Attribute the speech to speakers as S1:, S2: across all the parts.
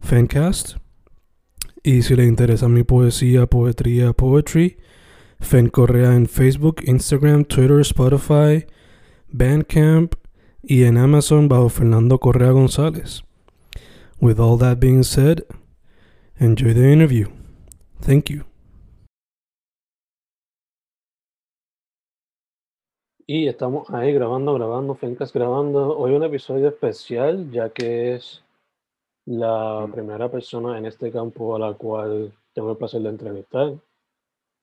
S1: Fancast. Y si le interesa mi poesía, poetría, poetry, Fen Correa en Facebook, Instagram, Twitter, Spotify, Bandcamp y en Amazon bajo Fernando Correa González. With all that being said, enjoy the interview. Thank you.
S2: Y estamos ahí grabando, grabando, Fencas grabando. Hoy un episodio especial, ya que es la primera persona en este campo a la cual tengo el placer de entrevistar.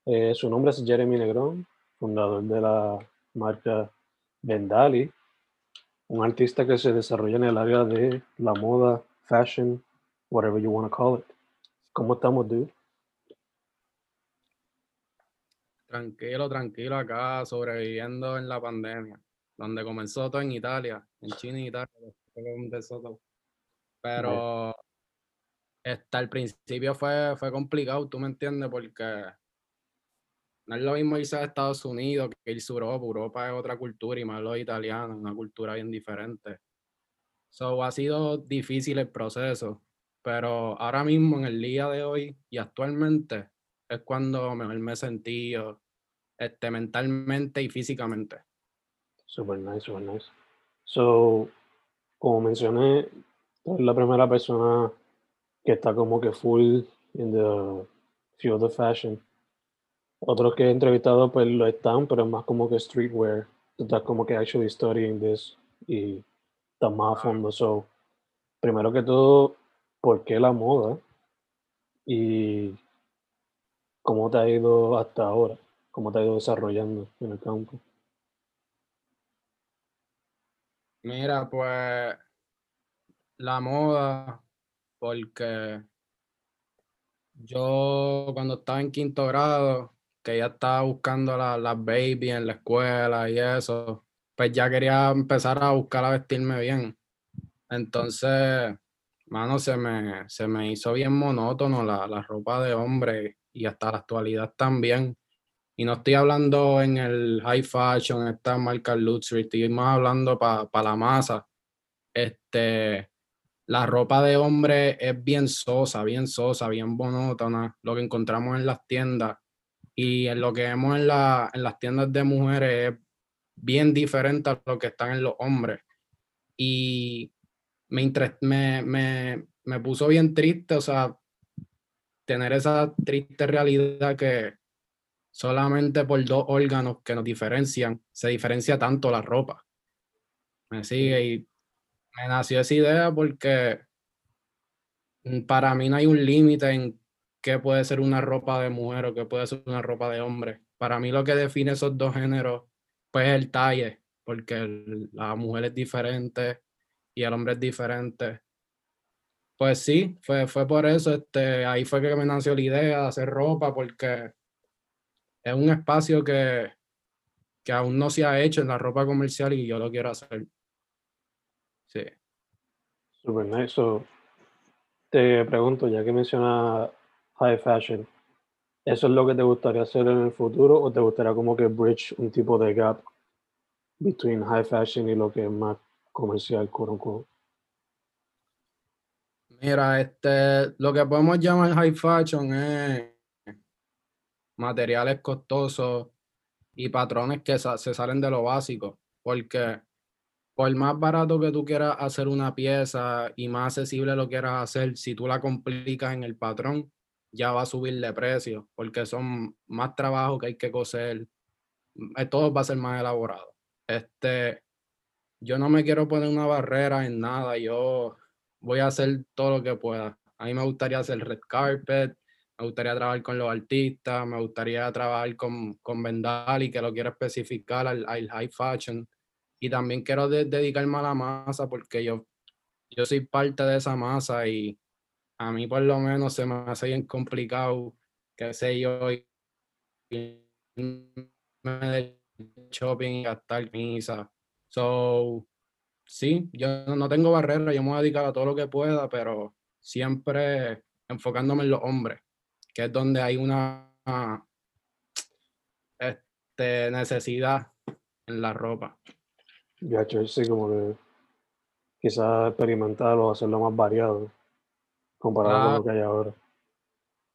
S2: Eh, su nombre es Jeremy Negrón, fundador de la marca Vendali, un artista que se desarrolla en el área de la moda, fashion, whatever you want to call it. ¿Cómo estamos, dude?
S3: Tranquilo, tranquilo acá, sobreviviendo en la pandemia, donde comenzó todo en Italia, en China y Italia, empezó todo. Pero hasta el principio fue, fue complicado, tú me entiendes, porque no es lo mismo irse a Estados Unidos que irse a Europa. Europa es otra cultura y más los italianos, una cultura bien diferente. So, ha sido difícil el proceso, pero ahora mismo, en el día de hoy y actualmente, es cuando mejor me he sentido este, mentalmente y físicamente.
S2: Super nice, super nice. So, como mencioné, es la primera persona que está como que full in the field of fashion. Otros que he entrevistado pues lo están, pero es más como que streetwear. Tú estás como que actually studying this y estás más a fondo. So, primero que todo, ¿por qué la moda? Y cómo te ha ido hasta ahora, cómo te ha ido desarrollando en el campo.
S3: Mira, pues la moda, porque yo cuando estaba en quinto grado, que ya estaba buscando las la baby en la escuela y eso, pues ya quería empezar a buscar a vestirme bien. Entonces, mano, se me, se me hizo bien monótono la, la ropa de hombre y hasta la actualidad también. Y no estoy hablando en el high fashion, esta marca luxury, estoy más hablando para la masa. Este, la ropa de hombre es bien sosa, bien sosa, bien monótona, lo que encontramos en las tiendas. Y lo que vemos en, la, en las tiendas de mujeres es bien diferente a lo que están en los hombres. Y me, me, me, me puso bien triste, o sea, tener esa triste realidad que solamente por dos órganos que nos diferencian, se diferencia tanto la ropa. Me sigue y me nació esa idea porque para mí no hay un límite en qué puede ser una ropa de mujer o qué puede ser una ropa de hombre. Para mí lo que define esos dos géneros pues es el talle, porque la mujer es diferente y el hombre es diferente. Pues sí, fue, fue por eso, este, ahí fue que me nació la idea de hacer ropa, porque es un espacio que, que aún no se ha hecho en la ropa comercial y yo lo quiero hacer. Sí.
S2: Super nice. So, te pregunto, ya que menciona high fashion, ¿eso es lo que te gustaría hacer en el futuro o te gustaría como que bridge un tipo de gap between high fashion y lo que es más comercial, quote
S3: Mira, este, lo que podemos llamar high fashion es materiales costosos y patrones que se salen de lo básico, porque por más barato que tú quieras hacer una pieza y más accesible lo quieras hacer, si tú la complicas en el patrón, ya va a subir de precio, porque son más trabajo que hay que coser, eh, todo va a ser más elaborado. Este, yo no me quiero poner una barrera en nada, yo voy a hacer todo lo que pueda. A mí me gustaría hacer red carpet, me gustaría trabajar con los artistas, me gustaría trabajar con, con Vendali, que lo quiero especificar al high fashion y también quiero dedicarme a la masa porque yo, yo soy parte de esa masa y a mí por lo menos se me hace bien complicado, que sé yo, me shopping y gastar misa. Sí, yo no tengo barrera, yo me voy a dedicar a todo lo que pueda, pero siempre enfocándome en los hombres, que es donde hay una este, necesidad en la ropa.
S2: Ya, hecho sí, como que quizás experimentar o hacerlo más variado comparado con lo que hay ahora.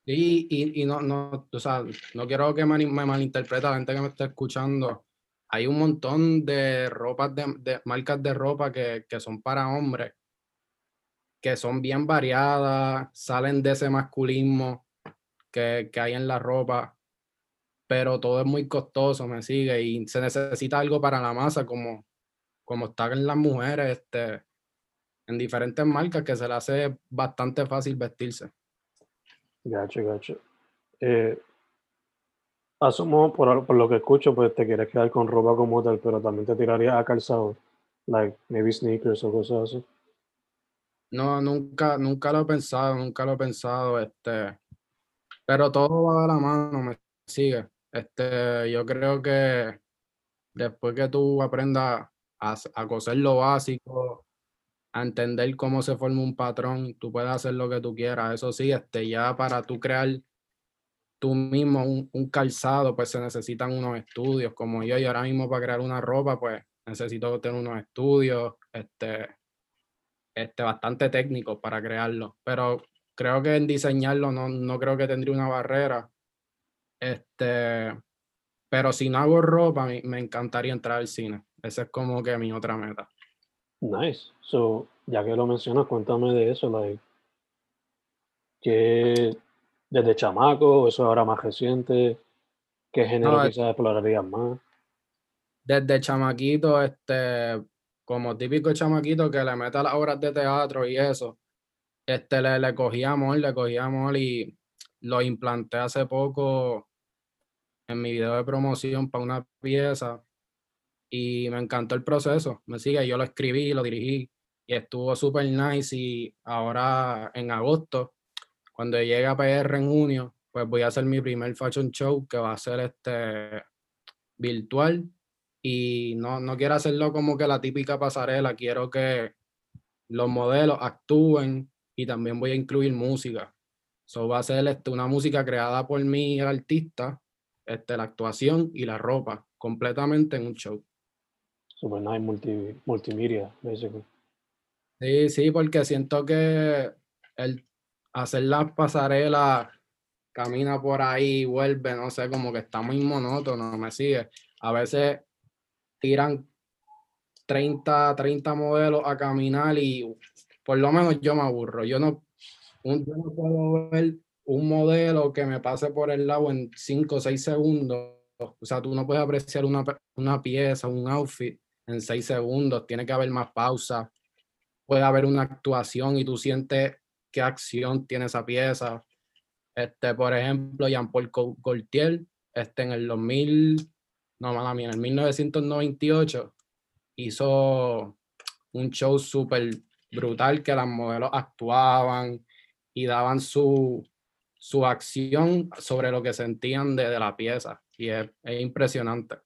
S3: Sí, y, y no, no, o sea, no quiero que me, malinterprete la gente que me está escuchando. Hay un montón de ropas, de, de marcas de ropa que, que son para hombres, que son bien variadas, salen de ese masculismo que, que hay en la ropa, pero todo es muy costoso, me sigue, y se necesita algo para la masa, como, como están las mujeres este, en diferentes marcas, que se le hace bastante fácil vestirse.
S2: Gacho, gacho. Eh, asumo, por, por, lo que escucho, pues te quieres quedar con ropa como tal, pero también te tiraría a calzado, like maybe sneakers o cosas así.
S3: No, nunca, nunca lo he pensado, nunca lo he pensado, este, pero todo va de la mano, me sigue. Este, yo creo que después que tú aprendas a, coser lo básico, a entender cómo se forma un patrón, tú puedes hacer lo que tú quieras. Eso sí, este, ya para tú crear tú mismo un, calzado, pues se necesitan unos estudios, como yo, y ahora mismo para crear una ropa, pues necesito tener unos estudios, este, este, bastante técnicos para crearlo. Pero creo que en diseñarlo no, no creo que tendría una barrera. Este, pero si no hago ropa, me, me encantaría entrar al cine. Esa es como que mi otra meta.
S2: Nice. So, ya que lo mencionas, cuéntame de eso, like, que desde chamaco, eso ahora más reciente, ¿qué género no, quizás explorarías más?
S3: Desde chamaquito, este, como típico chamaquito que le mete las obras de teatro y eso, este, le, le cogí amor, le cogí amor y lo implanté hace poco en mi video de promoción para una pieza y me encantó el proceso. Me sigue, yo lo escribí, lo dirigí y estuvo súper nice. Y ahora en agosto, cuando llegue a PR en junio, pues voy a hacer mi primer fashion show que va a ser este virtual. Y no, no quiero hacerlo como que la típica pasarela, quiero que los modelos actúen y también voy a incluir música. Eso va a ser este, una música creada por mí, el artista, este, la actuación y la ropa, completamente en un show.
S2: Super nice multi, multimedia, basically.
S3: Sí, sí, porque siento que el hacer las pasarelas, camina por ahí, vuelve, no sé, como que está muy monótono, me sigue. A veces tiran 30, 30 modelos a caminar y por lo menos yo me aburro. Yo no, un, puedo ver un modelo que me pase por el lado en 5 o 6 segundos. O sea, tú no puedes apreciar una, una pieza, un outfit en seis segundos, tiene que haber más pausa, puede haber una actuación y tú sientes qué acción tiene esa pieza. Este, por ejemplo, Jean-Paul Gaultier, este, en el 2000, no, mala mía, en el 1998, hizo un show súper brutal que las modelos actuaban y daban su, su acción sobre lo que sentían de, la pieza. Y es, es impresionante.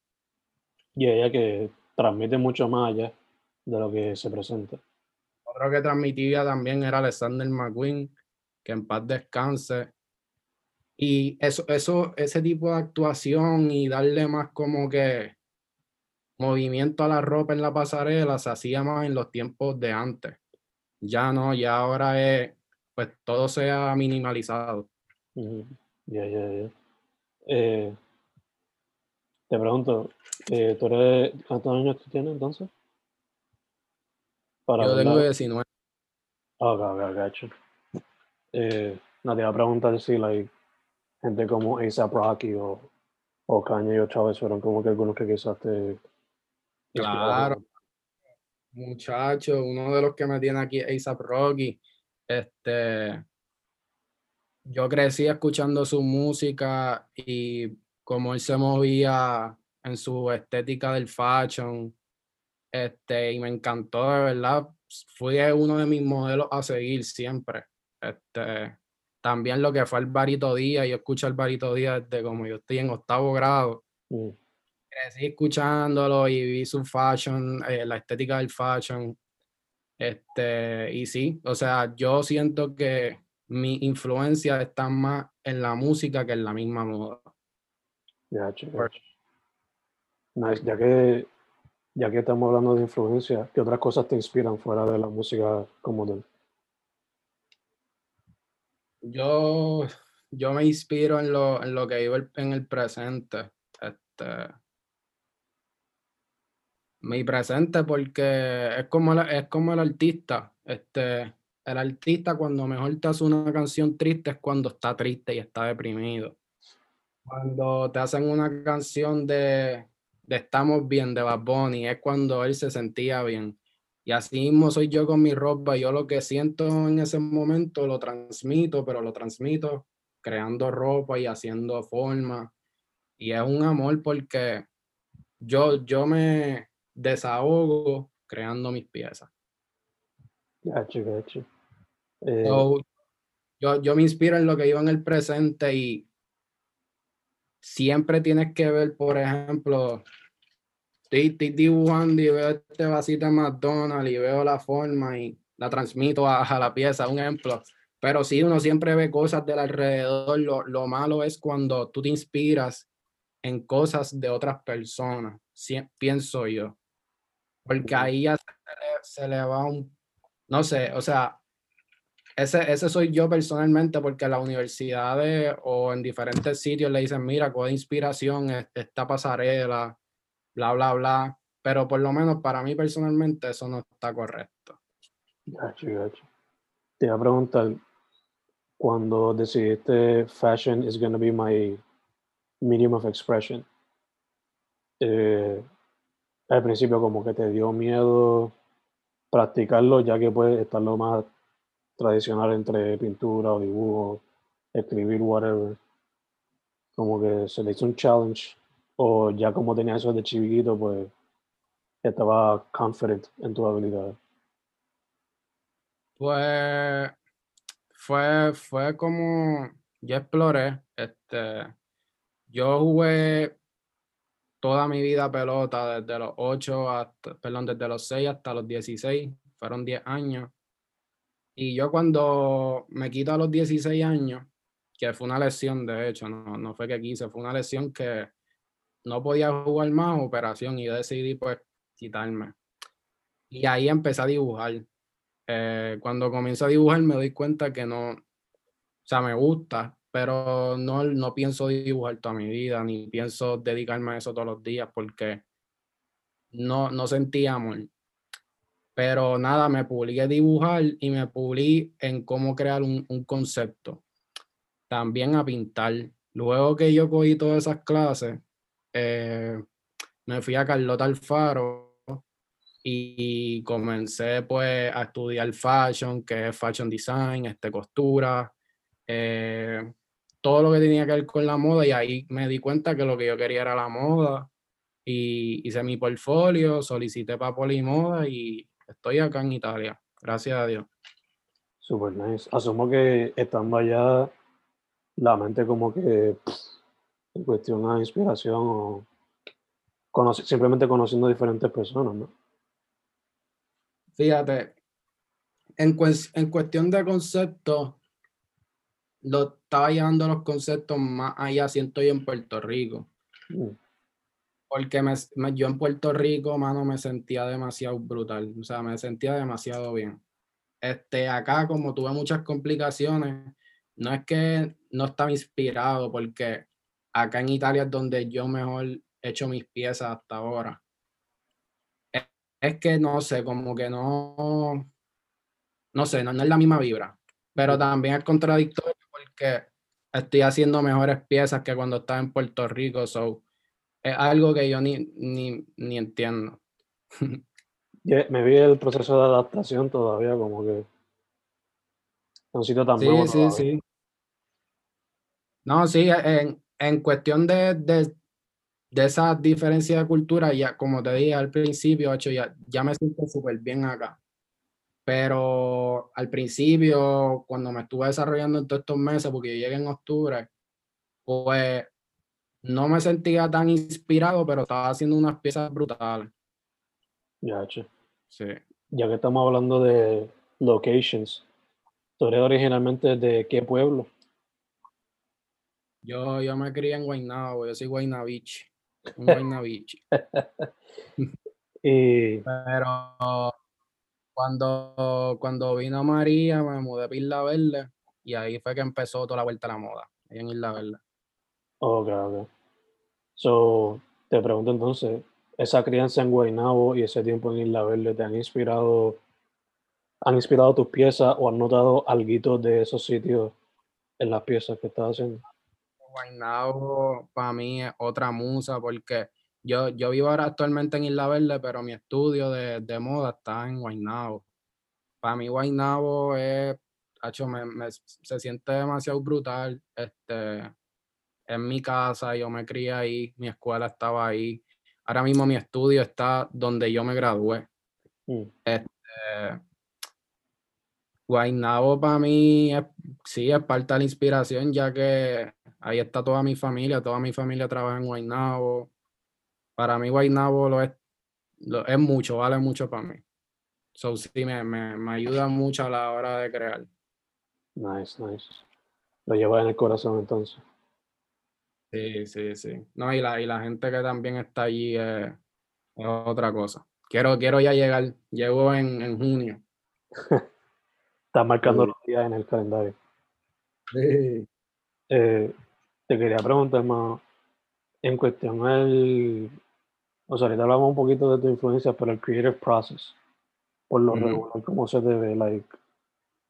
S2: Y ella que transmite mucho más allá de lo que se presenta.
S3: Otro que transmitía también era Alexander McQueen, que en paz descanse. Y eso, eso, ese tipo de actuación y darle más como que movimiento a la ropa en la pasarela se hacía más en los tiempos de antes. Ya no, ya ahora es, pues todo se ha minimalizado.
S2: Ya, ya, ya. Eh, te pregunto, eh, ¿tú eres, ¿cuántos años tú tienes entonces? Para
S3: Yo tengo
S2: verdad-
S3: 19.
S2: Ok, ok, gacho. Eh, no, te iba a preguntar si, like, gente como A$AP Rocky o, o Kanye o Chávez fueron como que algunos que quizás te...
S3: Claro. Muchacho, uno de los que me tiene aquí es A$AP Rocky. Este, yo crecí escuchando su música y cómo él se movía en su estética del fashion. Este, y me encantó, de verdad. Fue uno de mis modelos a seguir siempre. Este, también lo que fue el Barito Díaz, yo escucho el Barito Díaz desde como yo estoy en octavo grado
S2: Mm,
S3: crecí escuchándolo y vi su fashion, eh, la estética del fashion. Este, y sí, o sea, yo siento que mi influencia está más en la música que en la misma moda. Por-
S2: gacho. Nice, ya que, ya que estamos hablando de influencia, ¿qué otras cosas te inspiran fuera de la música como tal?
S3: Yo, yo me inspiro en lo, en lo que vivo en el presente. Este, mi presente porque es como, es como el artista. Este, el artista cuando mejor te hace una canción triste es cuando está triste y está deprimido. Cuando te hacen una canción de, de Estamos bien de Bad Bunny es cuando él se sentía bien. Y así mismo soy yo con mi ropa. Yo lo que siento en ese momento lo transmito, pero lo transmito creando ropa y haciendo forma. Y es un amor porque yo, yo me desahogo creando mis piezas.
S2: Gacho, gacho. Eh,
S3: So, yo, yo me inspiro en lo que vivo en el presente y siempre tienes que ver, por ejemplo, estoy, estoy dibujando y veo este vasito de McDonald's y veo la forma y la transmito a, a la pieza, un ejemplo. Pero sí, uno siempre ve cosas del alrededor. Lo, lo malo es cuando tú te inspiras en cosas de otras personas, pienso yo. Porque ahí ya se le, se le va un, no sé, o sea, ese, ese soy yo personalmente, porque las universidades o en diferentes sitios le dicen, mira, coge inspiración, es- esta pasarela, bla, bla, bla. Pero por lo menos para mí personalmente eso no está correcto.
S2: Te iba a preguntar, cuando decidiste fashion is going to be my medium of expression, eh, al principio como que te dio miedo practicarlo, ya que puede estar lo más tradicional entre pintura o dibujo, escribir, whatever. Como que se le hizo un challenge, o ya como tenía eso de chiquito, pues estaba confident en tu habilidad.
S3: Pues fue, fue como yo exploré, este, yo jugué toda mi vida pelota desde los 8 hasta, perdón, desde los 6 hasta los 16, fueron 10 años. Y yo cuando me quito a los 16 años, que fue una lesión de hecho, no, no fue que quise, fue una lesión que no podía jugar más operación y decidí pues quitarme. Y ahí empecé a dibujar. Eh, cuando comienzo a dibujar me doy cuenta que no, o sea, me gusta, pero no, no pienso dibujar toda mi vida, ni pienso dedicarme a eso todos los días porque no, no sentía amor. Pero nada, me publiqué a dibujar y me publiqué en cómo crear un, un concepto. También a pintar. Luego que yo cogí todas esas clases, eh, me fui a Carlota Alfaro y comencé pues a estudiar fashion, que es fashion design, este, costura, eh, todo lo que tenía que ver con la moda y ahí me di cuenta que lo que yo quería era la moda y hice mi portfolio, solicité para Polimoda y estoy acá en Italia, gracias a Dios.
S2: Super nice. Asumo que estando allá, la mente como que pff, en cuestión de inspiración o conoce- simplemente conociendo diferentes personas, ¿no?
S3: Fíjate, en, en cuestión de conceptos, lo estaba llevando los conceptos más allá, siento yo en Puerto Rico.
S2: Mm,
S3: Porque me, me- yo en Puerto Rico, mano, me sentía demasiado brutal. O sea, me sentía demasiado bien. Este, acá, como tuve muchas complicaciones, no es que no estaba inspirado, porque acá en Italia es donde yo mejor he hecho mis piezas hasta ahora. E- es que no sé, como que no, no sé, no, no es la misma vibra, pero también es contradictorio porque estoy haciendo mejores piezas que cuando estaba en Puerto Rico, so es algo que yo ni, ni, ni entiendo.
S2: Ya, me vi el proceso de adaptación todavía como que un sitio tan
S3: Sí,
S2: nuevo
S3: sí, sí. No, sí, en, en cuestión de, de, de esa diferencia de cultura, ya como te dije al principio, hecho, ya, ya me siento súper bien acá. Pero al principio, cuando me estuve desarrollando en todos estos meses, porque yo llegué en octubre, pues no me sentía tan inspirado, pero estaba haciendo unas piezas brutales.
S2: Ya, che.
S3: Sí.
S2: Ya que estamos hablando de locations, ¿tú eres originalmente de qué pueblo?
S3: Yo, yo me crié en Guaynabo, yo soy Guaynabich, un Guaynabich.
S2: Y
S3: Pero cuando, cuando vino María, me mudé a Isla Verde y ahí fue que empezó toda la vuelta a la moda, ahí en Isla Verde.
S2: Ok, ok. So, te pregunto entonces, esa crianza en Guaynabo y ese tiempo en Isla Verde, ¿te han inspirado, han inspirado tus piezas o han notado algo de esos sitios en las piezas que estás haciendo?
S3: Guaynabo para mí es otra musa porque yo, yo vivo ahora actualmente en Isla Verde, pero mi estudio de, de moda está en Guaynabo. Para mí Guaynabo es, hacho, me, me- se siente demasiado brutal. Este, es mi casa, yo me crié ahí, mi escuela estaba ahí. Ahora mismo mi estudio está donde yo me gradué.
S2: Mm,
S3: Eh, Guaynabo para mí es, sí es parte de la inspiración, ya que ahí está toda mi familia, toda mi familia trabaja en Guaynabo. Para mí Guaynabo lo es, lo, es mucho, vale mucho para mí. So, sí, me, me, me ayuda mucho a la hora de crear.
S2: Nice, nice. Lo llevas en el corazón entonces.
S3: Sí, sí, sí. No, y la, y la gente que también está allí es, es otra cosa. Quiero, quiero ya llegar, llego en, en junio.
S2: Estás marcando
S3: Sí.
S2: los días en el calendario.
S3: Sí.
S2: Eh, te quería preguntar más en cuestión el, o sea, ahorita hablamos un poquito de tu influencia, pero el creative process, por lo regular, ¿cómo se te ve? Like,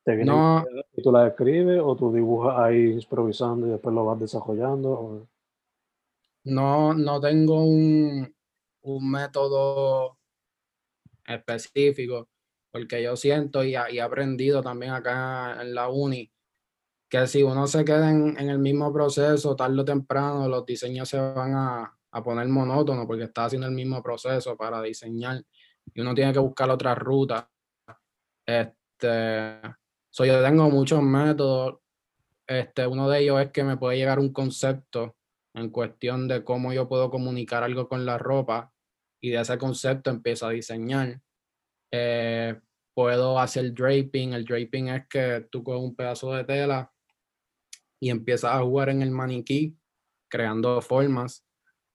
S2: ¿te vienen
S3: No,
S2: y tú las escribes o tú dibujas ahí improvisando y después lo vas desarrollando? o-
S3: no, no tengo un, un método específico, porque yo siento y, he aprendido también acá en la uni que si uno se queda en, en el mismo proceso, tarde o temprano los diseños se van a, a poner monótonos porque está haciendo el mismo proceso para diseñar y uno tiene que buscar otra ruta. Este, so yo tengo muchos métodos. Este, uno de ellos es que me puede llegar un concepto en cuestión de cómo yo puedo comunicar algo con la ropa y de ese concepto empiezo a diseñar. Eh, puedo hacer draping. El draping es que tú coges un pedazo de tela y empiezas a jugar en el maniquí, creando formas.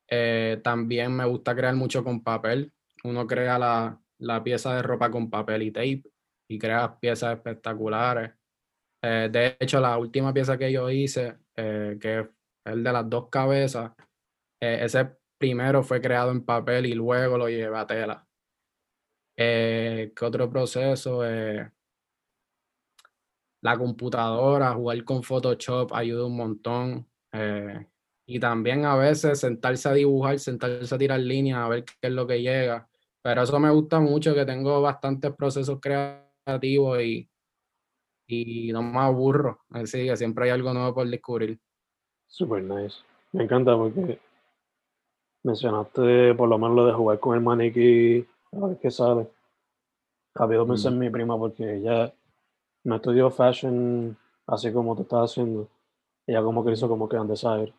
S3: Eh, también me gusta crear mucho con papel. Uno crea la, la pieza de ropa con papel y tape y crea piezas espectaculares. Eh, de hecho, la última pieza que yo hice, eh, que el de las dos cabezas, eh, ese primero fue creado en papel y luego lo llevé a tela. Eh, ¿qué otro proceso? Eh, la computadora, jugar con Photoshop ayuda un montón. y también a veces sentarse a dibujar, sentarse a tirar líneas, a ver qué es lo que llega. Pero eso me gusta mucho, que tengo bastantes procesos creativos y, y no me aburro. Así que siempre hay algo nuevo por descubrir.
S2: Super nice. Me encanta porque mencionaste por lo menos lo de jugar con el maniquí, a ver qué sale. Pensé
S3: Mm.
S2: en mi prima porque ella no estudió fashion así como tú estás haciendo. Ella como que hizo como que design.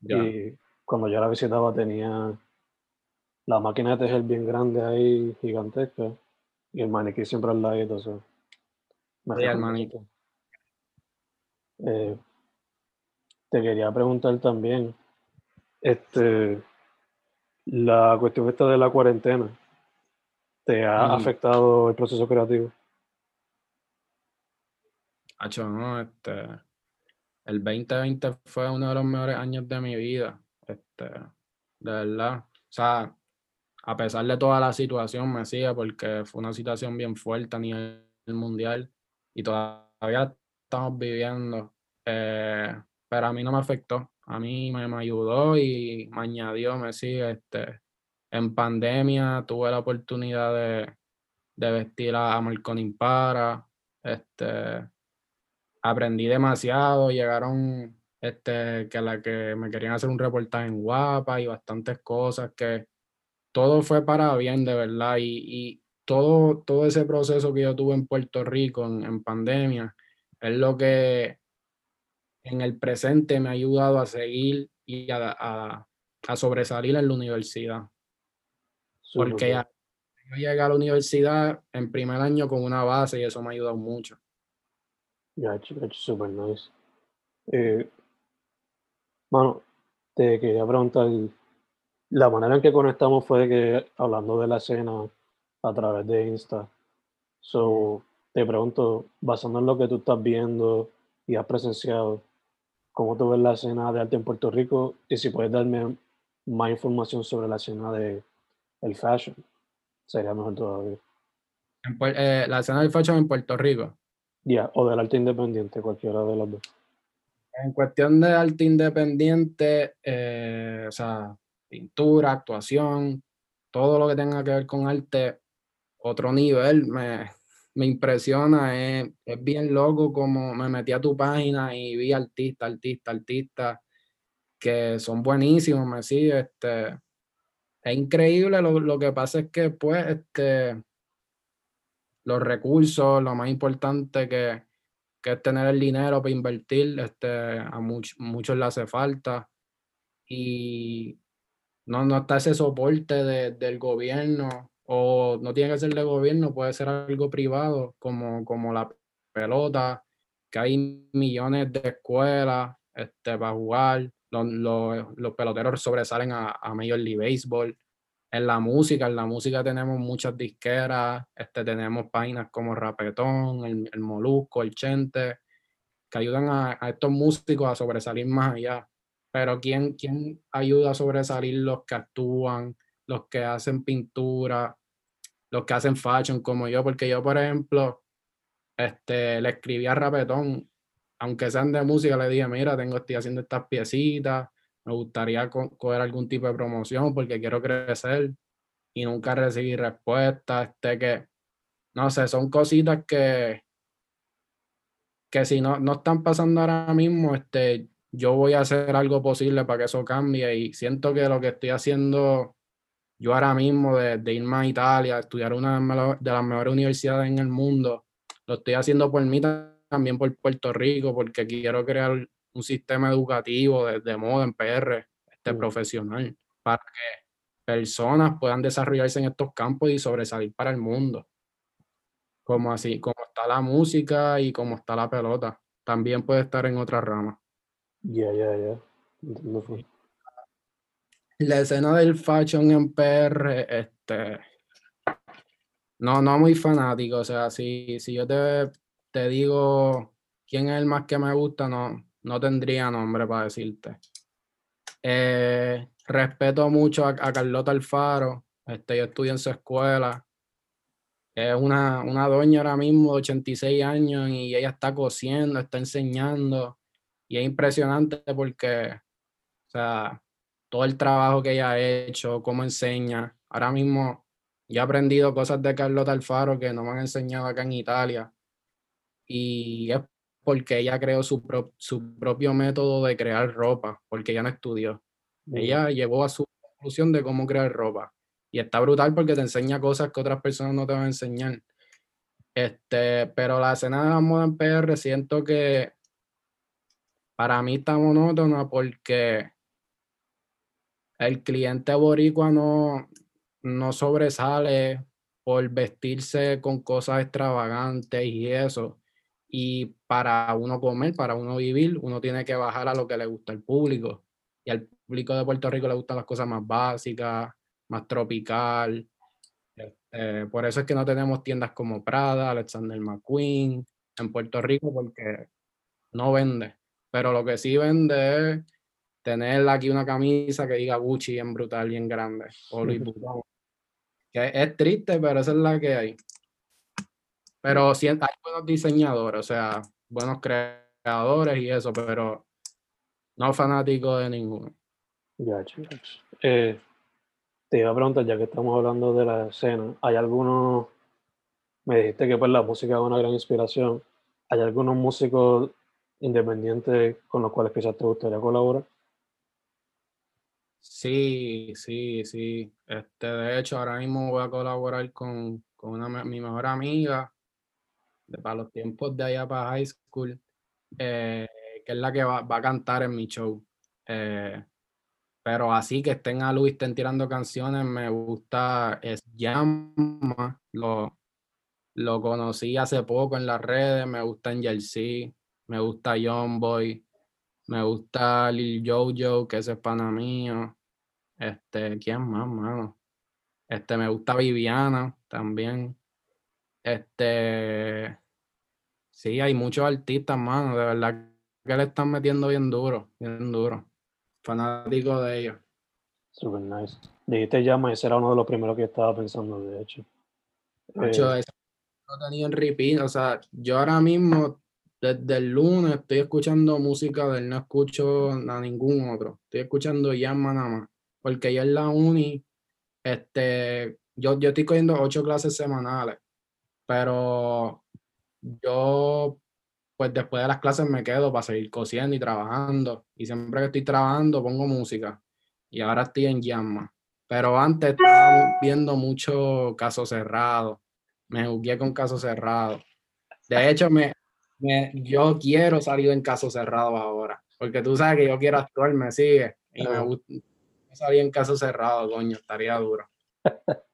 S3: Ya.
S2: Y cuando yo la visitaba tenía la máquina de tejer bien grande ahí, gigantesca, y el maniquí siempre al lado. Entonces, me
S3: Sí, el maniquí.
S2: Eh, te quería preguntar también, este, la cuestión esta de la cuarentena, ¿te ha afectado el proceso creativo?
S3: Hacho, no, este, el 2020 fue uno de los mejores años de mi vida, este, de verdad. O sea, a pesar de toda la situación, me sigue porque fue una situación bien fuerte a nivel mundial y todavía estamos viviendo. Eh, pero a mí no me afectó, a mí me, me ayudó y me añadió, me sigue. Este, en pandemia tuve la oportunidad de, de vestir a, a Marconi Impara, este, aprendí demasiado, llegaron este, que la que me querían hacer un reportaje en Guapa y bastantes cosas que todo fue para bien, de verdad, y, y todo, todo ese proceso que yo tuve en Puerto Rico en, en pandemia es lo que en el presente me ha ayudado a seguir y a, a, a sobresalir en la universidad. Porque ya, yo llegué a la universidad en primer año con una base y eso me ha ayudado mucho.
S2: Ya, yeah, super nice. Eh, bueno, te quería preguntar, la manera en que conectamos fue que hablando de la escena a través de Insta. So, te pregunto, basando en lo que tú estás viendo y has presenciado, ¿cómo tú ves la escena de arte en Puerto Rico? Y si puedes darme más información sobre la escena de el fashion, sería mejor todavía.
S3: Eh, la escena del fashion en Puerto Rico.
S2: Ya, o del arte independiente, cualquiera de las dos.
S3: En cuestión de arte independiente, eh, o sea, pintura, actuación, todo lo que tenga que ver con arte, otro nivel, me, me impresiona, es, es, bien loco como me metí a tu página y vi artistas, artistas, artistas que son buenísimos, me sigue, este, es increíble, lo, lo, que pasa es que pues, este, los recursos, lo más importante que, que es tener el dinero para invertir, este, a much, muchos le hace falta y no, no está ese soporte de, del gobierno o no tiene que ser del gobierno, puede ser algo privado como, como la pelota, que hay millones de escuelas este, para jugar, los, los, los peloteros sobresalen a, a Major League Baseball. En la música, en la música tenemos muchas disqueras, este, tenemos páginas como Rapetón, el, el Molusco, el Chente, que ayudan a, a estos músicos a sobresalir más allá pero ¿quién, ¿quién ayuda a sobresalir los que actúan, los que hacen pintura, los que hacen fashion como yo? Porque yo, por ejemplo, este, le escribí a Rapetón, aunque sean de música, le dije, mira, tengo, estoy haciendo estas piecitas, me gustaría co coger algún tipo de promoción porque quiero crecer y nunca recibí respuesta, este que, no sé, son cositas que, que si no, no están pasando ahora mismo, este, yo voy a hacer algo posible para que eso cambie y siento que lo que estoy haciendo yo ahora mismo de, de irme a Italia, a estudiar una de las mejores universidades en el mundo, lo estoy haciendo por mí también por Puerto Rico, porque quiero crear un sistema educativo de, de moda en PR, este mm. profesional, para que personas puedan desarrollarse en estos campos y sobresalir para el mundo. Como así, como está la música y como está la pelota. También puede estar en otras ramas.
S2: Ya, ya, ya.
S3: La escena del fashion en PR, este. No, no muy fanático. O sea, si, si yo te, te digo quién es el más que me gusta, no, no tendría nombre para decirte. Eh, respeto mucho a, Carlota Alfaro. Este, yo estudio en su escuela. Es una, una doña ahora mismo de 86 años y ella está cosiendo, está enseñando y es impresionante porque, o sea, todo el trabajo que ella ha hecho, cómo enseña. Ahora mismo ya he aprendido cosas de Carlota Alfaro que no me han enseñado acá en Italia. Y es porque ella creó su, pro, su propio método de crear ropa, porque ella no estudió. Ella llegó a su conclusión de cómo crear ropa. Y está brutal porque te enseña cosas que otras personas no te van a enseñar. Este, pero la escena de la moda en PR siento que para mí está monótona porque el cliente boricua no, no sobresale por vestirse con cosas extravagantes y eso. Y para uno comer, para uno vivir, uno tiene que bajar a lo que le gusta al público. Y al público de Puerto Rico le gustan las cosas más básicas, más tropical. Este, por eso es que no tenemos tiendas como Prada, Alexander McQueen en Puerto Rico, porque no vende. Pero lo que sí vende es tener aquí una camisa que diga Gucci bien brutal, bien grande, o Louis Vuitton. Que es triste, pero esa es la que hay. Pero sí, hay buenos diseñadores, o sea, buenos creadores y eso, pero no fanático de ninguno.
S2: Ya, chicos. Eh, te iba a preguntar, ya que estamos hablando de la escena, ¿hay algunos, me dijiste que pues la música es una gran inspiración, ¿hay algunos músicos independientes con los cuales quizás te gustaría colaborar?
S3: Sí, sí, sí. Este, de hecho, ahora mismo voy a colaborar con, con una, mi mejor amiga de para los tiempos de allá para high school, eh, que es la que va, va, a cantar en mi show. Eh, pero así que estén a luz, estén tirando canciones, me gusta, es Llama, lo, lo conocí hace poco en las redes, me gusta Angel C, me gusta Young Boy, me gusta Lil Jojo, que ese es pana mío. Este, ¿quién más, mano? Este, me gusta Viviana también. Este, sí, hay muchos artistas, mano, de verdad que le están metiendo bien duro, bien duro. Fanático de ellos.
S2: Super nice. Dijiste llama, ese era uno de los primeros que estaba pensando, de hecho.
S3: De hecho, eh, lo tenía en repeat, o sea, yo ahora mismo desde el lunes estoy escuchando música de él, no escucho a ningún otro. Estoy escuchando Yama nada más. Porque yo en la uni, este, yo, yo estoy cogiendo ocho clases semanales. Pero yo, pues después de las clases me quedo para seguir cosiendo y trabajando. Y siempre que estoy trabajando pongo música. Y ahora estoy en Yama. Pero antes estaba viendo mucho caso cerrado. Me jugué con caso cerrado. De hecho, me, yo quiero salir en caso cerrado ahora, porque tú sabes que yo quiero actuar, me sigue, y me gusta salir en caso cerrado, coño, estaría duro.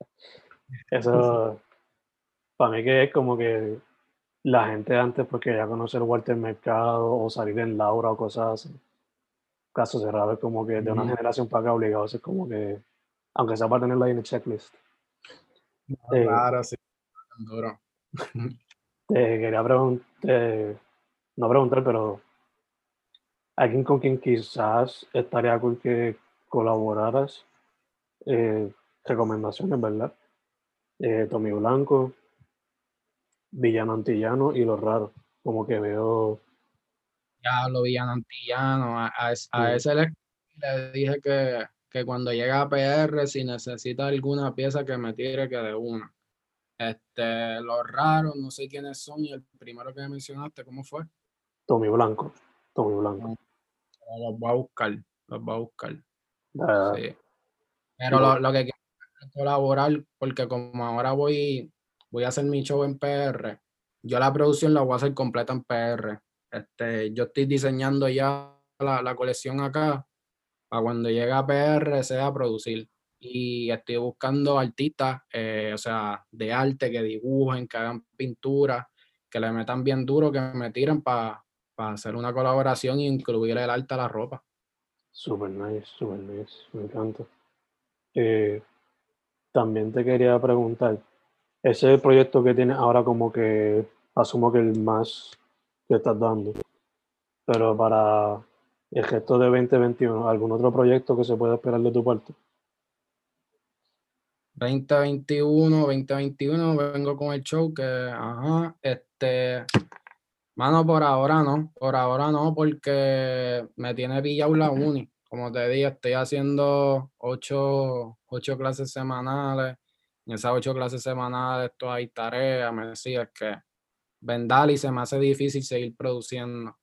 S2: Eso, para mí que es como que la gente antes porque ya conocer Walter Mercado o salir en Laura o cosas así. Caso cerrado es como que de una generación para acá obligado, es como que, aunque sea para tenerlo ahí en el checklist.
S3: Eh, claro, sí, duro.
S2: Te quería preguntar, no preguntar, pero alguien con quien quizás estaría con que colaboraras, eh, recomendaciones, ¿verdad? Eh, Tommy Blanco, Villano Antillano y Los Raros, como que veo...
S3: Ya lo Villano Antillano, a, a, ese le, le dije que, que cuando llega a PR, si necesita alguna pieza que me tire, que de una. Este, los raros, no sé quiénes son, y el primero que mencionaste, ¿cómo fue?
S2: Tommy Blanco. Tommy Blanco.
S3: Los voy a buscar, los voy a buscar. sí. Pero lo, lo, que quiero es colaborar, porque como ahora voy, voy a hacer mi show en PR, yo la producción la voy a hacer completa en PR. Este, yo estoy diseñando ya la, la colección acá, para cuando llegue a PR sea producir y estoy buscando artistas, eh, o sea, de arte, que dibujen, que hagan pintura, que le metan bien duro, que me tiren para hacer una colaboración e incluir el arte a la ropa.
S2: Super nice, super nice, me encanta. Eh, también te quería preguntar, ese proyecto que tienes ahora como que asumo que el más que estás dando, pero para el gesto de 2021, ¿algún otro proyecto que se pueda esperar de tu parte?
S3: 2021, 2021 vengo con el show que, ajá, este, mano, por ahora no, por ahora no, porque me tiene pillado la uni. Como te dije, estoy haciendo ocho, ocho clases semanales. En esas ocho clases semanales esto hay tareas, me decía que vendal y se me hace difícil seguir produciendo.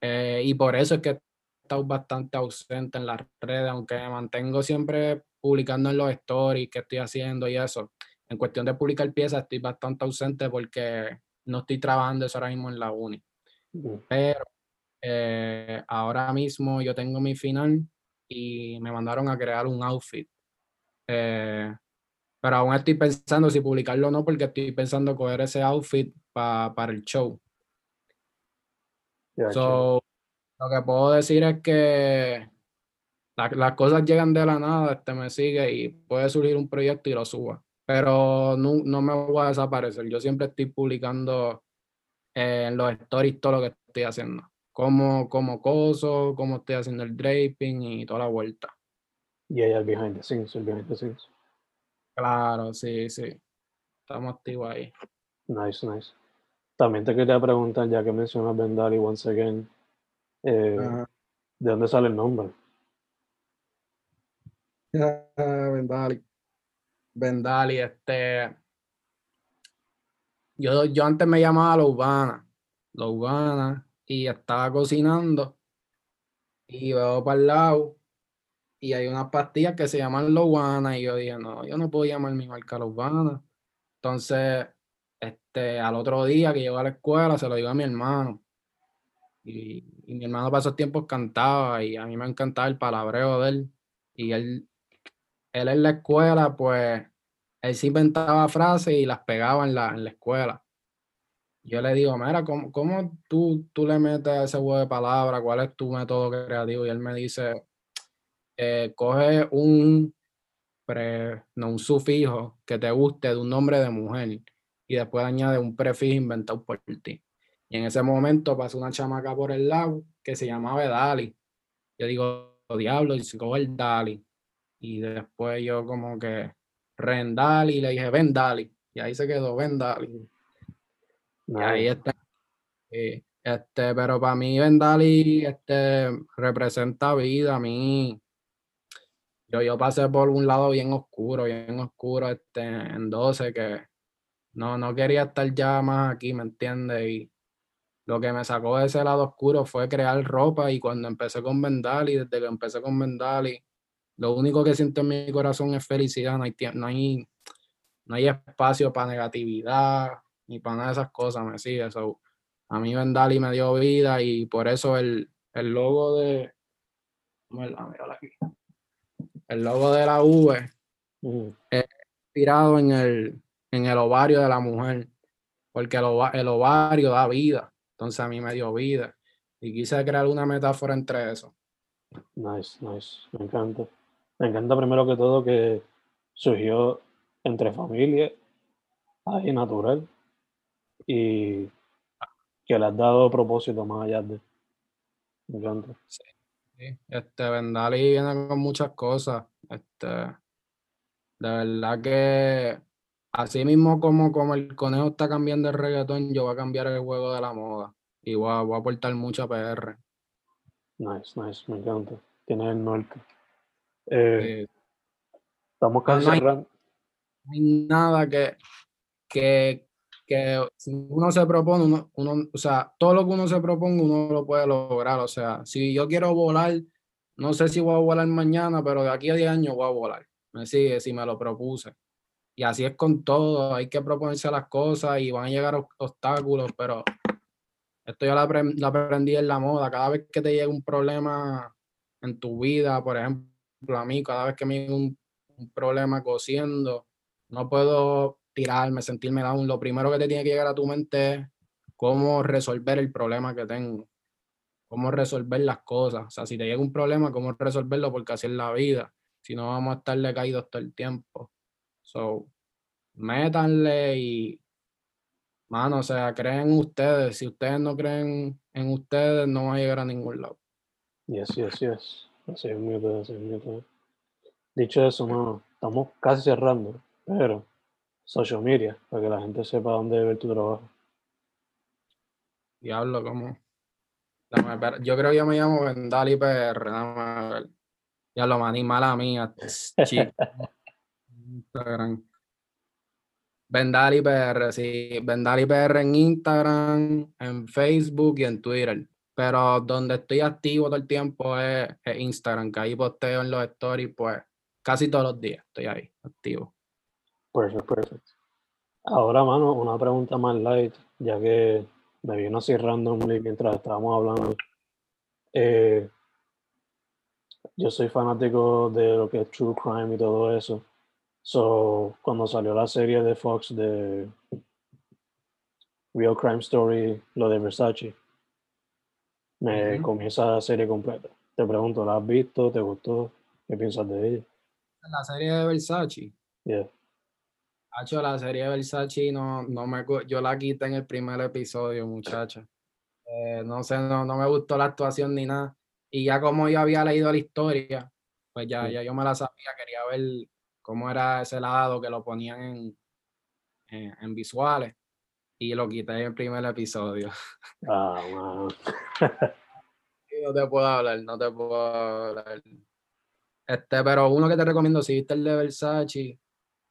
S3: Eh, y por eso es que he estado bastante ausente en las redes, aunque me mantengo siempre publicando en los stories qué estoy haciendo y eso. En cuestión de publicar piezas estoy bastante ausente porque no estoy trabajando eso ahora mismo en la uni. Pero eh, ahora mismo yo tengo mi final y me mandaron a crear un outfit. Eh, pero aún estoy pensando si publicarlo o no porque estoy pensando coger ese outfit para el show. lo que puedo decir es que las cosas llegan de la nada, este me sigue y puede surgir un proyecto y lo suba. Pero no, no me voy a desaparecer. Yo siempre estoy publicando eh, en los stories todo lo que estoy haciendo. Cómo, cómo coso, cómo estoy haciendo el draping y toda la vuelta.
S2: Y ahí el behind the scenes, el behind the scenes.
S3: Claro, sí, sí. Estamos activos ahí.
S2: Nice, nice. También te quería preguntar, ya que mencionas Vendali once again, eh. ¿de dónde sale el nombre?
S3: Ah, Vendali. Vendali, este. Yo, yo antes me llamaba Loubana. Loubana. Y estaba cocinando. Y veo para el lado. Y hay unas pastillas que se llaman Loubana. Y yo dije, no, yo no puedo llamar mi marca Loubana. Entonces, este, al otro día que llego a la escuela, se lo digo a mi hermano. Y, y mi hermano para esos tiempos cantaba. Y a mí me encantaba el palabreo de él. Y él él en la escuela, pues, él sí inventaba frases y las pegaba en la, en la escuela. Yo le digo, mira, ¿cómo, cómo tú, tú le metes ese juego de palabras? ¿Cuál es tu método creativo? Y él me dice, eh, coge un, pre, no, un sufijo que te guste de un nombre de mujer y después añade un prefijo inventado por ti. Y en ese momento pasó una chamaca por el lado que se llamaba Dali. Yo digo, diablo, y se coge el Dali. Y después yo como que Rendali, le dije, ven Dali. Y ahí se quedó, ven Dali. Y ahí está. Este, pero para mí Vendali este, representa vida. A mí, yo, yo pasé por un lado bien oscuro, bien oscuro, este, en 12, que no, no quería estar ya más aquí, ¿me entiendes? Y lo que me sacó de ese lado oscuro fue crear ropa. Y cuando empecé con Vendali, desde que empecé con Vendali, lo único que siento en mi corazón es felicidad. No hay, no hay, no hay espacio para negatividad ni para nada de esas cosas, me sigue. So, a mí Vendali me dio vida y por eso el, el logo de. El logo de la V
S2: Ujú.
S3: inspirado en el, en el ovario de la mujer, porque el ovario da vida. Entonces a mí me dio vida. Y quise crear una metáfora entre eso.
S2: Nice, nice. Me encanta. Me encanta primero que todo que surgió entre familia, ahí natural, y que le has dado propósito más allá de. Me encanta.
S3: Sí, Este, Vendali viene con muchas cosas. Este, de verdad que así mismo como, como el conejo está cambiando el reggaetón, yo voy a cambiar el juego de la moda. Y voy a, voy a aportar mucha PR.
S2: Nice, nice. Me encanta. Tienes el norte. Eh, estamos casi
S3: no hay-
S2: cerrando.
S3: no hay nada que, que, que si uno se propone, uno, uno, o sea, todo lo que uno se proponga, uno lo puede lograr. O sea, si yo quiero volar, no sé si voy a volar mañana, pero de aquí a 10 años voy a volar. Me sigue si me lo propuse. Y así es con todo, hay que proponerse las cosas y van a llegar ob- obstáculos, pero esto yo lo aprendí en la moda. Cada vez que te llega un problema en tu vida, por ejemplo, a mí, cada vez que me un, un problema cosiendo, no puedo tirarme, sentirme down. Lo primero que te tiene que llegar a tu mente es cómo resolver el problema que tengo, cómo resolver las cosas. O sea, si te llega un problema, cómo resolverlo, porque así es la vida. Si no, vamos a estar decaídos todo el tiempo. So, métanle y, mano, o sea, creen en ustedes. Si ustedes no creen en ustedes, no van a llegar a ningún lado.
S2: Yes, yes, yes. Así es bien, así es bien. Dicho eso, mano, estamos casi cerrando, pero social media, para que la gente sepa dónde ver tu trabajo.
S3: Diablo, ¿cómo? Yo creo que yo me llamo Vendali PR. Déjame ver. Diablo, maní, mala mía. chico. Instagram. Vendali PR, sí. Vendali PR en Instagram, en Facebook y en Twitter. Pero donde estoy activo todo el tiempo es, Instagram, que ahí posteo en los stories, pues casi todos los días estoy ahí, activo.
S2: Perfect, perfect. Ahora, mano, una pregunta más light, ya que me vino así randomly mientras estábamos hablando. Eh, yo soy fanático de lo que es true crime y todo eso. So, cuando salió la serie de Fox de Real Crime Story, lo de Versace, me
S3: Ujú.
S2: comí esa serie completa. Te pregunto, ¿la has visto? ¿Te gustó? ¿Qué piensas de ella?
S3: La serie de Versace.
S2: Yeah.
S3: Hacho, la serie de Versace no, no me yo la quité en el primer episodio, muchacha. Eh, no sé, no, no me gustó la actuación ni nada. Y ya como yo había leído la historia, pues ya,
S2: Mm.
S3: ya yo me la sabía, quería ver cómo era ese lado que lo ponían en, en, en visuales. Y lo quité en el primer episodio.
S2: Ah, wow.
S3: Y no te puedo hablar, no te puedo hablar. Este, pero uno que te recomiendo, si viste el de Versace,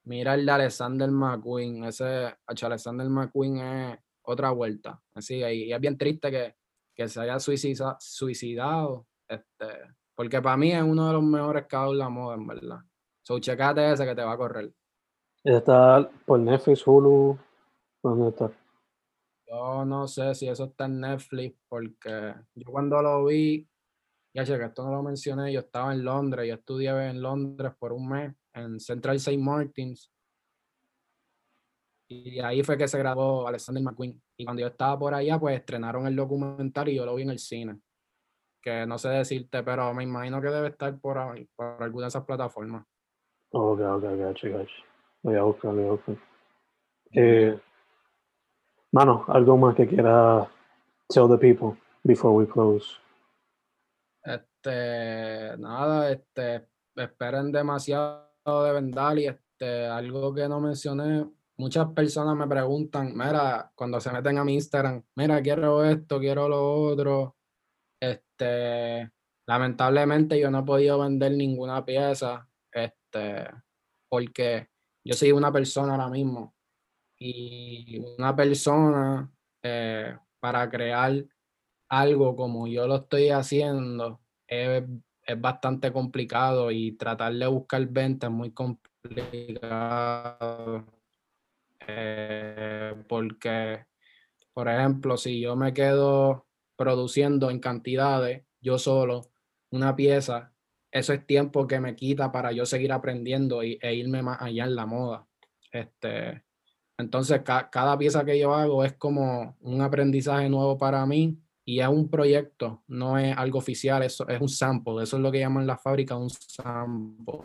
S3: mira el de Alexander McQueen. Ese, Alexander McQueen es otra vuelta. Así, y es bien triste que, que se haya suicida- suicidado. Este, porque para mí es uno de los mejores cabos de la moda, en verdad. So, checate ese que te va a correr.
S2: Está por Netflix, Hulu. ¿Dónde está?
S3: Yo no sé si eso está en Netflix, porque yo cuando lo vi, ya sé que esto no lo mencioné, yo estaba en Londres, yo estudié en Londres por un mes, en Central St. Martins, y ahí fue que se grabó Alexander McQueen. Y cuando yo estaba por allá, pues estrenaron el documental y yo lo vi en el cine. Que no sé decirte, pero me imagino que debe estar por ahí, por alguna de esas plataformas.
S2: Ok, ok, gotcha, gotcha. Voy a buscar, voy a buscar. Eh, mano, algo más que quiera tell the people before we close.
S3: Este, nada, este, esperen demasiado de Vendali, este, algo que no mencioné, muchas personas me preguntan, mira, cuando se meten a mi Instagram, mira, quiero esto, quiero lo otro, este, lamentablemente yo no he podido vender ninguna pieza, este, porque yo soy una persona ahora mismo, y una persona, eh, para crear algo como yo lo estoy haciendo, es, es bastante complicado y tratar de buscar ventas es muy complicado. Eh, porque, por ejemplo, si yo me quedo produciendo en cantidades, yo solo, una pieza, eso es tiempo que me quita para yo seguir aprendiendo y, e irme más allá en la moda. Este, entonces, ca- cada pieza que yo hago es como un aprendizaje nuevo para mí y es un proyecto, no es algo oficial, eso es un sample, eso es lo que llaman la fábrica un sample.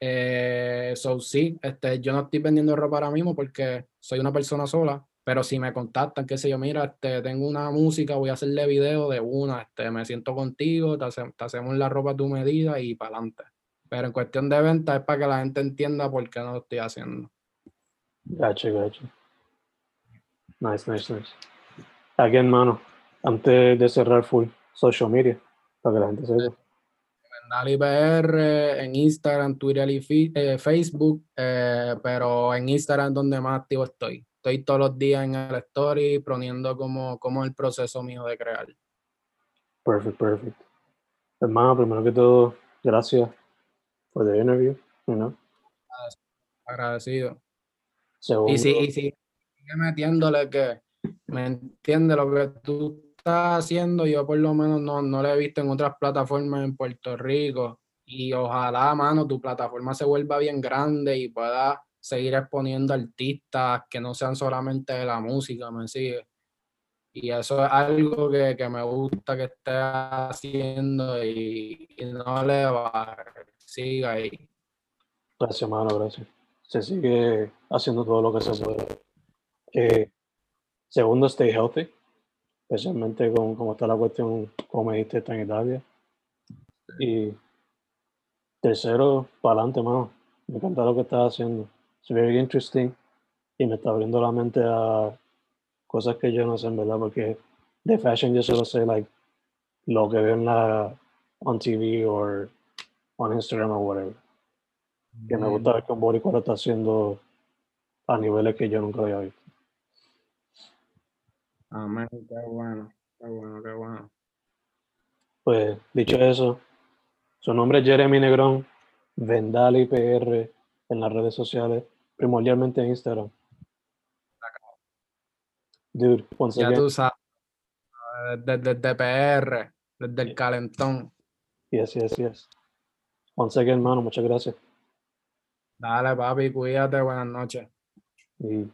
S3: Eh, so sí, este, yo no estoy vendiendo ropa ahora mismo porque soy una persona sola, pero si me contactan, qué sé yo, mira, este, tengo una música, voy a hacerle video de una, este, me siento contigo, te, hace- te hacemos la ropa a tu medida y para adelante. Pero en cuestión de venta es para que la gente entienda por qué no lo estoy haciendo.
S2: Gotcha, gotcha. Nice, nice, nice. Again, mano, antes de cerrar full, social media, para que la gente sepa.
S3: Dali PR en Instagram, Twitter y eh, Facebook, eh, pero en Instagram es donde más activo estoy. Estoy todos los días en el story poniendo como, como el proceso mío de crear.
S2: Perfect, perfect. Hermano, primero que todo, gracias por the interview, you know.
S3: Agradecido.
S2: Segundo,
S3: Y si, y si sigue metiéndole que me entiende lo que tú estás haciendo, yo por lo menos no, no lo he visto en otras plataformas en Puerto Rico. Y ojalá, mano, tu plataforma se vuelva bien grande y pueda seguir exponiendo artistas que no sean solamente de la música, ¿me sigue? Y eso es algo que, que me gusta que esté haciendo y, y no le va, siga ahí.
S2: gracias, hermano, gracias. Se sigue haciendo todo lo que se puede. Eh, segundo, stay healthy, especialmente con cómo está la cuestión, como me dijiste, está en Italia. Y tercero, para adelante, mano. Me encanta lo que estás haciendo. Es very interesting y me está abriendo la mente a cosas que yo no sé, en verdad, porque de fashion yo solo sé, like, lo que veo en la, on TV o on Instagram o whatever. Que me gusta ver que un boricua lo está haciendo a niveles que yo nunca había visto.
S3: Amén, qué bueno, qué bueno, qué bueno.
S2: Pues, dicho eso, su nombre es Jeremy Negrón, Vendali PR en las redes sociales, primordialmente en Instagram. Dude, once
S3: Ya
S2: again,
S3: tú sabes, eh, desde, desde PR, desde el calentón.
S2: yes, yes, yes. Once again, hermano, muchas gracias.
S3: Dale, papi, cuídate, buenas noches.
S2: Y